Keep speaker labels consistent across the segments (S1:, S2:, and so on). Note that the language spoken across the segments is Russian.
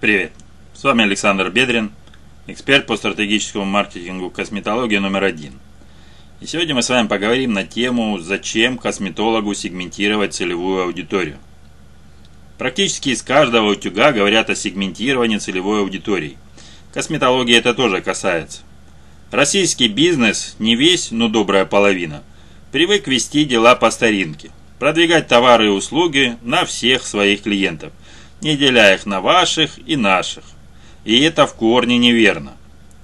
S1: Привет! С вами Александр Бедрин, эксперт по стратегическому маркетингу косметологии номер один. И сегодня мы с вами поговорим на тему, зачем косметологу сегментировать целевую аудиторию. Практически из каждого утюга говорят о сегментировании целевой аудитории. Косметологии это тоже касается. Российский бизнес, не весь, но добрая половина, привык вести дела по старинке, продвигать товары и услуги на всех своих клиентов – не деля их на ваших и наших. И это в корне неверно.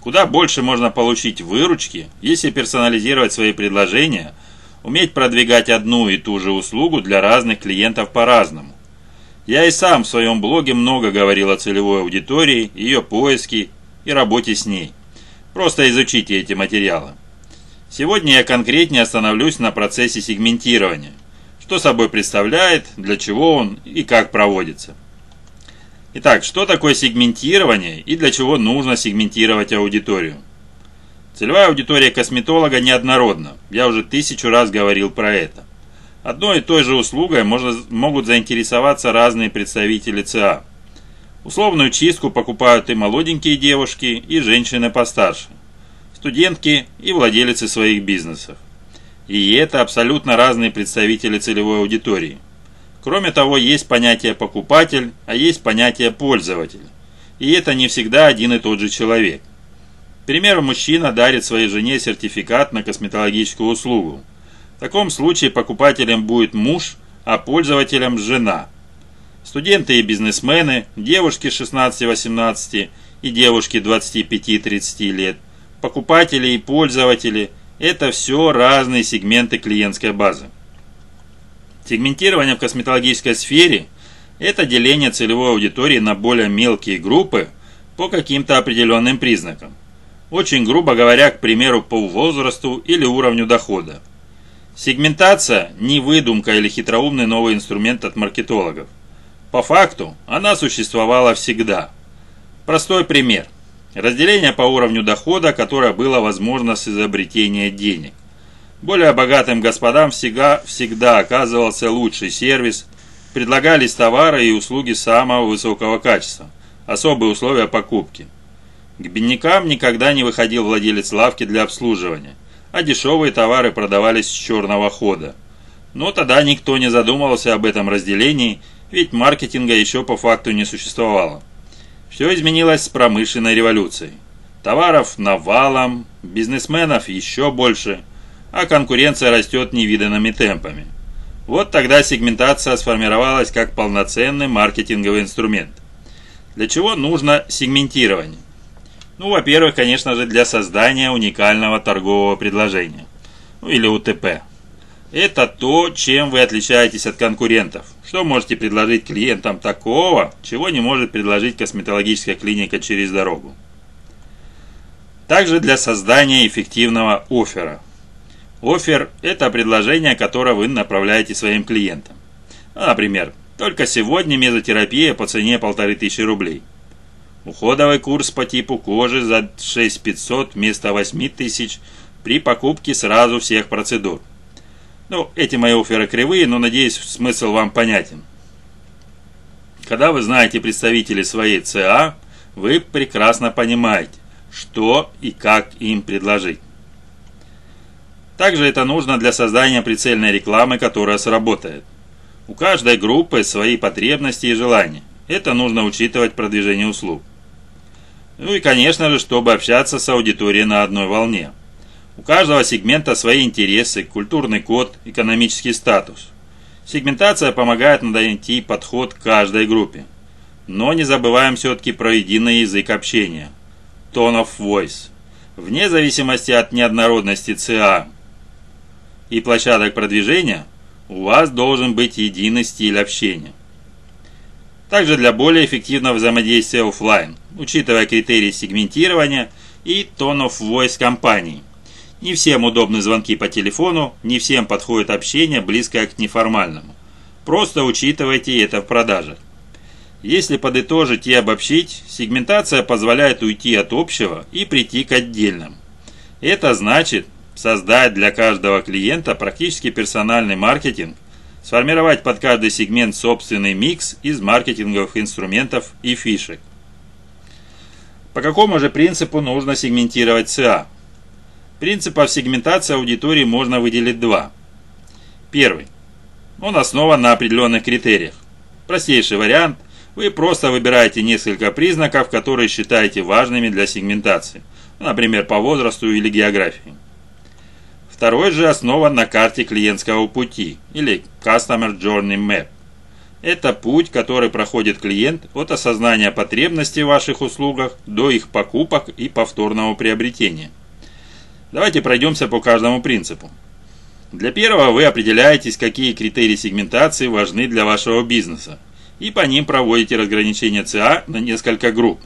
S1: Куда больше можно получить выручки, если персонализировать свои предложения, уметь продвигать одну и ту же услугу для разных клиентов по-разному. Я и сам в своем блоге много говорил о целевой аудитории, ее поиске и работе с ней. Просто изучите эти материалы. Сегодня я конкретнее остановлюсь на процессе сегментирования. Что собой представляет, для чего он и как проводится. Итак, что такое сегментирование и для чего нужно сегментировать аудиторию? Целевая аудитория косметолога неоднородна. Я уже тысячу раз говорил про это. Одной и той же услугой можно, могут заинтересоваться разные представители ЦА. Условную чистку покупают и молоденькие девушки, и женщины постарше, студентки и владельцы своих бизнесов. И это абсолютно разные представители целевой аудитории – Кроме того, есть понятие покупатель, а есть понятие пользователь. И это не всегда один и тот же человек. К примеру, мужчина дарит своей жене сертификат на косметологическую услугу. В таком случае покупателем будет муж, а пользователем – жена. Студенты и бизнесмены, девушки 16-18 и девушки 25-30 лет, покупатели и пользователи – это все разные сегменты клиентской базы. Сегментирование в косметологической сфере – это деление целевой аудитории на более мелкие группы по каким-то определенным признакам. Очень грубо говоря, к примеру, по возрасту или уровню дохода. Сегментация – не выдумка или хитроумный новый инструмент от маркетологов. По факту, она существовала всегда. Простой пример. Разделение по уровню дохода, которое было возможно с изобретения денег. Более богатым господам всегда, всегда оказывался лучший сервис, предлагались товары и услуги самого высокого качества, особые условия покупки. К беднякам никогда не выходил владелец лавки для обслуживания, а дешевые товары продавались с черного хода. Но тогда никто не задумывался об этом разделении, ведь маркетинга еще по факту не существовало. Все изменилось с промышленной революцией. Товаров навалом, бизнесменов еще больше – а конкуренция растет невиданными темпами. Вот тогда сегментация сформировалась как полноценный маркетинговый инструмент. Для чего нужно сегментирование? Ну, во-первых, конечно же, для создания уникального торгового предложения. Ну, или УТП. Это то, чем вы отличаетесь от конкурентов. Что можете предложить клиентам такого, чего не может предложить косметологическая клиника через дорогу. Также для создания эффективного оффера – Офер – это предложение, которое вы направляете своим клиентам. Ну, например, только сегодня мезотерапия по цене 1500 рублей. Уходовый курс по типу кожи за 6500 вместо 8000 при покупке сразу всех процедур. Ну, эти мои оферы кривые, но надеюсь, смысл вам понятен. Когда вы знаете представителей своей ЦА, вы прекрасно понимаете, что и как им предложить. Также это нужно для создания прицельной рекламы, которая сработает. У каждой группы свои потребности и желания. Это нужно учитывать продвижение услуг. Ну и, конечно же, чтобы общаться с аудиторией на одной волне. У каждого сегмента свои интересы, культурный код, экономический статус. Сегментация помогает найти подход к каждой группе. Но не забываем все-таки про единый язык общения. Tone of voice. Вне зависимости от неоднородности ЦА, и площадок продвижения, у вас должен быть единый стиль общения. Также для более эффективного взаимодействия офлайн, учитывая критерии сегментирования и tone of компании. Не всем удобны звонки по телефону, не всем подходит общение, близкое к неформальному. Просто учитывайте это в продажах. Если подытожить и обобщить, сегментация позволяет уйти от общего и прийти к отдельным. Это значит, создать для каждого клиента практически персональный маркетинг, сформировать под каждый сегмент собственный микс из маркетинговых инструментов и фишек. По какому же принципу нужно сегментировать ЦА? Принципов сегментации аудитории можно выделить два. Первый. Он основан на определенных критериях. Простейший вариант – вы просто выбираете несколько признаков, которые считаете важными для сегментации, например, по возрасту или географии. Второй же основан на карте клиентского пути или Customer Journey Map. Это путь, который проходит клиент от осознания потребностей в ваших услугах до их покупок и повторного приобретения. Давайте пройдемся по каждому принципу. Для первого вы определяетесь, какие критерии сегментации важны для вашего бизнеса, и по ним проводите разграничение ЦА на несколько групп.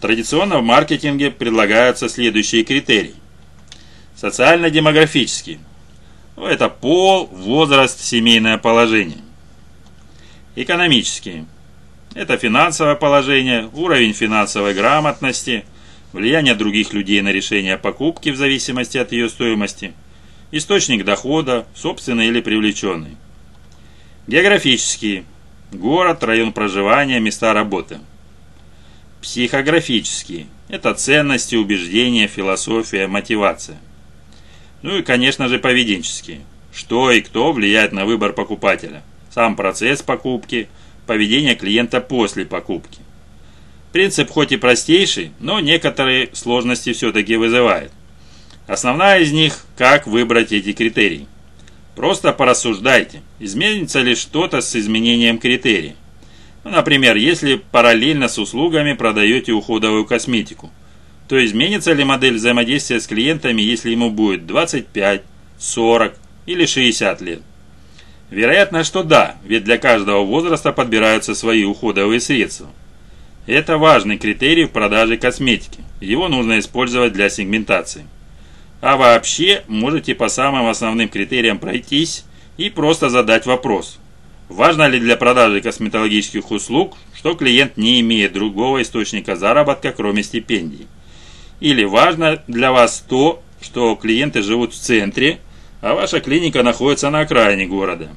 S1: Традиционно в маркетинге предлагаются следующие критерии. Социально-демографический. Ну, это пол, возраст, семейное положение. Экономические. Это финансовое положение, уровень финансовой грамотности, влияние других людей на решение покупки в зависимости от ее стоимости, источник дохода, собственный или привлеченный. Географические. Город, район проживания, места работы. Психографические. Это ценности, убеждения, философия, мотивация. Ну и, конечно же, поведенческие. Что и кто влияет на выбор покупателя – сам процесс покупки, поведение клиента после покупки. Принцип хоть и простейший, но некоторые сложности все-таки вызывает. Основная из них – как выбрать эти критерии. Просто порассуждайте, изменится ли что-то с изменением критерий. Ну, например, если параллельно с услугами продаете уходовую косметику, то изменится ли модель взаимодействия с клиентами, если ему будет 25, 40 или 60 лет. Вероятно, что да, ведь для каждого возраста подбираются свои уходовые средства. Это важный критерий в продаже косметики. Его нужно использовать для сегментации. А вообще, можете по самым основным критериям пройтись и просто задать вопрос. Важно ли для продажи косметологических услуг, что клиент не имеет другого источника заработка, кроме стипендий? Или важно для вас то, что клиенты живут в центре, а ваша клиника находится на окраине города.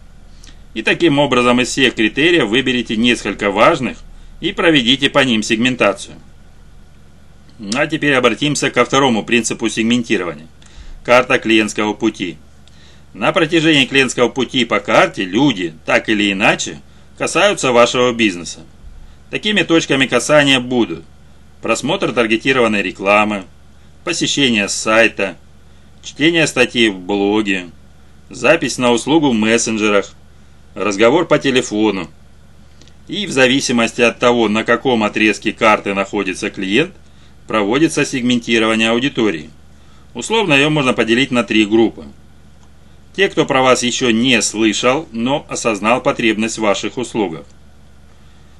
S1: И таким образом из всех критериев выберите несколько важных и проведите по ним сегментацию. А теперь обратимся ко второму принципу сегментирования. Карта клиентского пути. На протяжении клиентского пути по карте люди, так или иначе, касаются вашего бизнеса. Такими точками касания будут просмотр таргетированной рекламы, посещение сайта, чтение статей в блоге, запись на услугу в мессенджерах, разговор по телефону. И в зависимости от того, на каком отрезке карты находится клиент, проводится сегментирование аудитории. Условно ее можно поделить на три группы. Те, кто про вас еще не слышал, но осознал потребность в ваших услугах.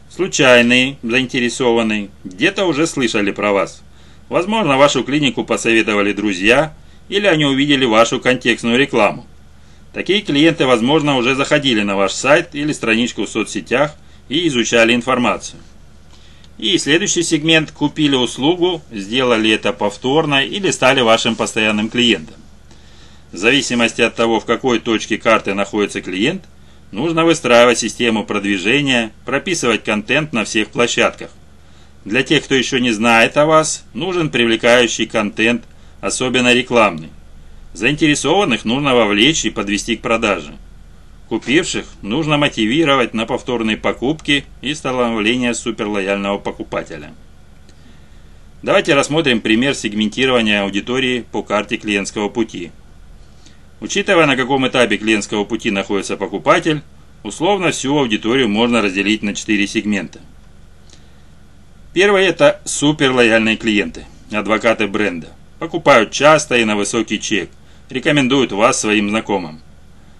S1: Случайные, заинтересованные, где-то уже слышали про вас. Возможно, вашу клинику посоветовали друзья – или они увидели вашу контекстную рекламу. Такие клиенты, возможно, уже заходили на ваш сайт или страничку в соцсетях и изучали информацию. И следующий сегмент купили услугу, сделали это повторно или стали вашим постоянным клиентом. В зависимости от того, в какой точке карты находится клиент, нужно выстраивать систему продвижения, прописывать контент на всех площадках. Для тех, кто еще не знает о вас, нужен привлекающий контент – особенно рекламный. Заинтересованных нужно вовлечь и подвести к продаже. Купивших нужно мотивировать на повторные покупки и становление суперлояльного покупателя. Давайте рассмотрим пример сегментирования аудитории по карте клиентского пути. Учитывая, на каком этапе клиентского пути находится покупатель, условно всю аудиторию можно разделить на 4 сегмента. Первый – это суперлояльные клиенты, адвокаты бренда. Покупают часто и на высокий чек. Рекомендуют вас своим знакомым.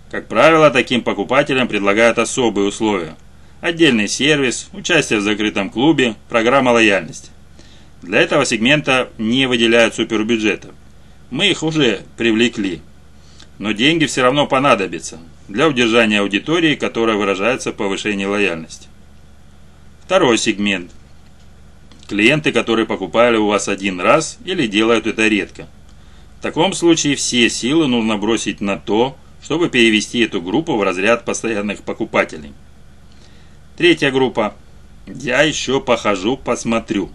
S1: Как правило, таким покупателям предлагают особые условия. Отдельный сервис, участие в закрытом клубе, программа лояльности. Для этого сегмента не выделяют супербюджетов. Мы их уже привлекли. Но деньги все равно понадобятся для удержания аудитории, которая выражается в повышении лояльности. Второй сегмент Клиенты, которые покупали у вас один раз или делают это редко. В таком случае все силы нужно бросить на то, чтобы перевести эту группу в разряд постоянных покупателей. Третья группа. Я еще похожу, посмотрю.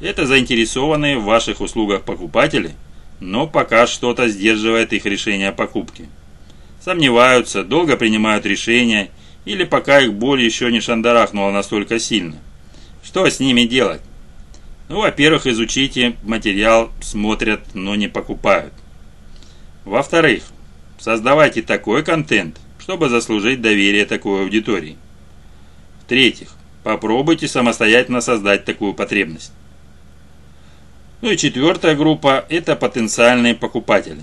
S1: Это заинтересованные в ваших услугах покупатели, но пока что-то сдерживает их решение о покупке. Сомневаются, долго принимают решения или пока их боль еще не шандарахнула настолько сильно. Что с ними делать? Ну, во-первых, изучите материал, смотрят, но не покупают. Во-вторых, создавайте такой контент, чтобы заслужить доверие такой аудитории. В-третьих, попробуйте самостоятельно создать такую потребность. Ну и четвертая группа – это потенциальные покупатели.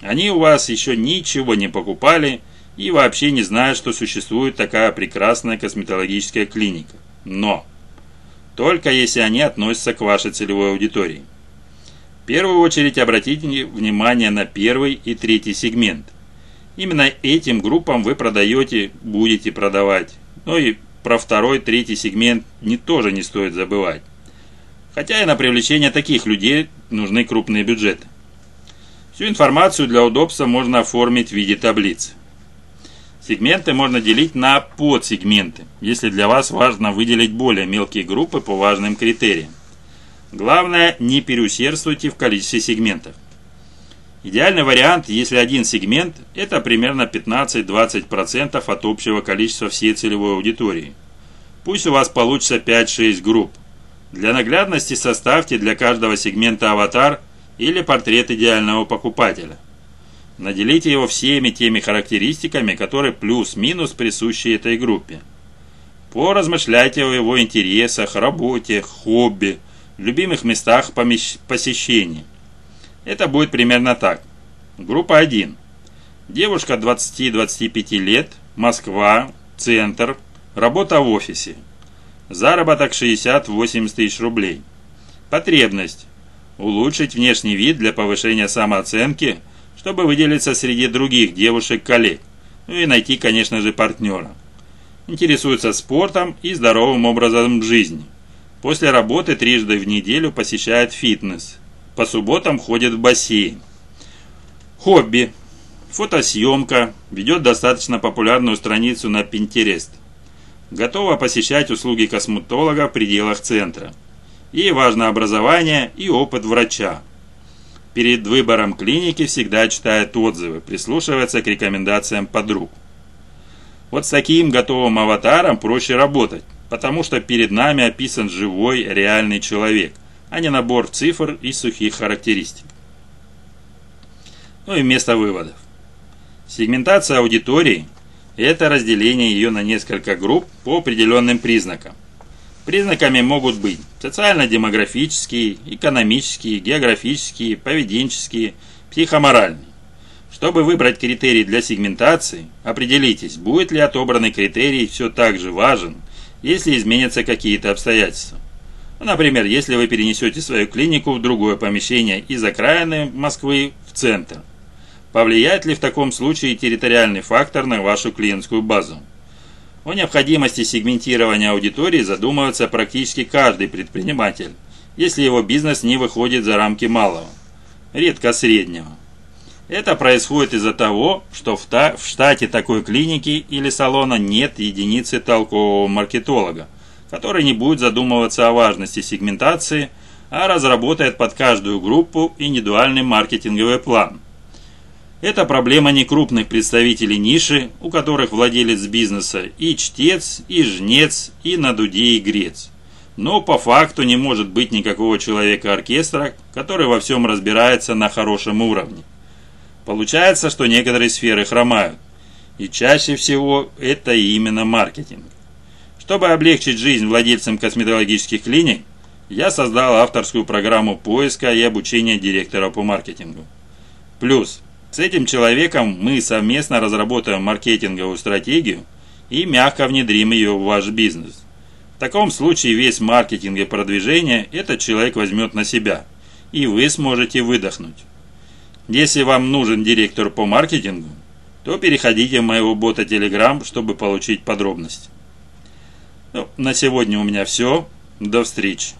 S1: Они у вас еще ничего не покупали и вообще не знают, что существует такая прекрасная косметологическая клиника. Но только если они относятся к вашей целевой аудитории. В первую очередь обратите внимание на первый и третий сегмент. Именно этим группам вы продаете, будете продавать. Но и про второй, третий сегмент не тоже не стоит забывать. Хотя и на привлечение таких людей нужны крупные бюджеты. Всю информацию для удобства можно оформить в виде таблицы. Сегменты можно делить на подсегменты, если для вас важно выделить более мелкие группы по важным критериям. Главное, не переусердствуйте в количестве сегментов. Идеальный вариант, если один сегмент, это примерно 15-20% от общего количества всей целевой аудитории. Пусть у вас получится 5-6 групп. Для наглядности составьте для каждого сегмента аватар или портрет идеального покупателя. Наделите его всеми теми характеристиками, которые плюс-минус присущи этой группе. Поразмышляйте о его интересах, работе, хобби, любимых местах посещений. Это будет примерно так. Группа 1. Девушка 20-25 лет, Москва, центр, работа в офисе. Заработок 60-80 тысяч рублей. Потребность. Улучшить внешний вид для повышения самооценки – чтобы выделиться среди других девушек-коллег, ну и найти, конечно же, партнера. Интересуется спортом и здоровым образом жизни. После работы трижды в неделю посещает фитнес. По субботам ходит в бассейн. Хобби. Фотосъемка. Ведет достаточно популярную страницу на Pinterest. Готова посещать услуги косметолога в пределах центра. Ей важно образование и опыт врача. Перед выбором клиники всегда читает отзывы, прислушивается к рекомендациям подруг. Вот с таким готовым аватаром проще работать, потому что перед нами описан живой, реальный человек, а не набор цифр и сухих характеристик. Ну и место выводов. Сегментация аудитории – это разделение ее на несколько групп по определенным признакам. Признаками могут быть социально-демографические, экономические, географические, поведенческие, психоморальные. Чтобы выбрать критерий для сегментации, определитесь, будет ли отобранный критерий все так же важен, если изменятся какие-то обстоятельства. Например, если вы перенесете свою клинику в другое помещение из окраины Москвы в центр. Повлияет ли в таком случае территориальный фактор на вашу клиентскую базу? О необходимости сегментирования аудитории задумывается практически каждый предприниматель, если его бизнес не выходит за рамки малого, редко среднего. Это происходит из-за того, что в, та, в штате такой клиники или салона нет единицы толкового маркетолога, который не будет задумываться о важности сегментации, а разработает под каждую группу индивидуальный маркетинговый план. Это проблема некрупных представителей ниши, у которых владелец бизнеса и чтец, и жнец, и на дуде грец. Но по факту не может быть никакого человека-оркестра, который во всем разбирается на хорошем уровне. Получается, что некоторые сферы хромают. И чаще всего это именно маркетинг. Чтобы облегчить жизнь владельцам косметологических клиник, я создал авторскую программу поиска и обучения директора по маркетингу. Плюс с этим человеком мы совместно разработаем маркетинговую стратегию и мягко внедрим ее в ваш бизнес. В таком случае весь маркетинг и продвижение этот человек возьмет на себя, и вы сможете выдохнуть. Если вам нужен директор по маркетингу, то переходите в моего бота Telegram, чтобы получить подробности. Ну, на сегодня у меня все. До встречи.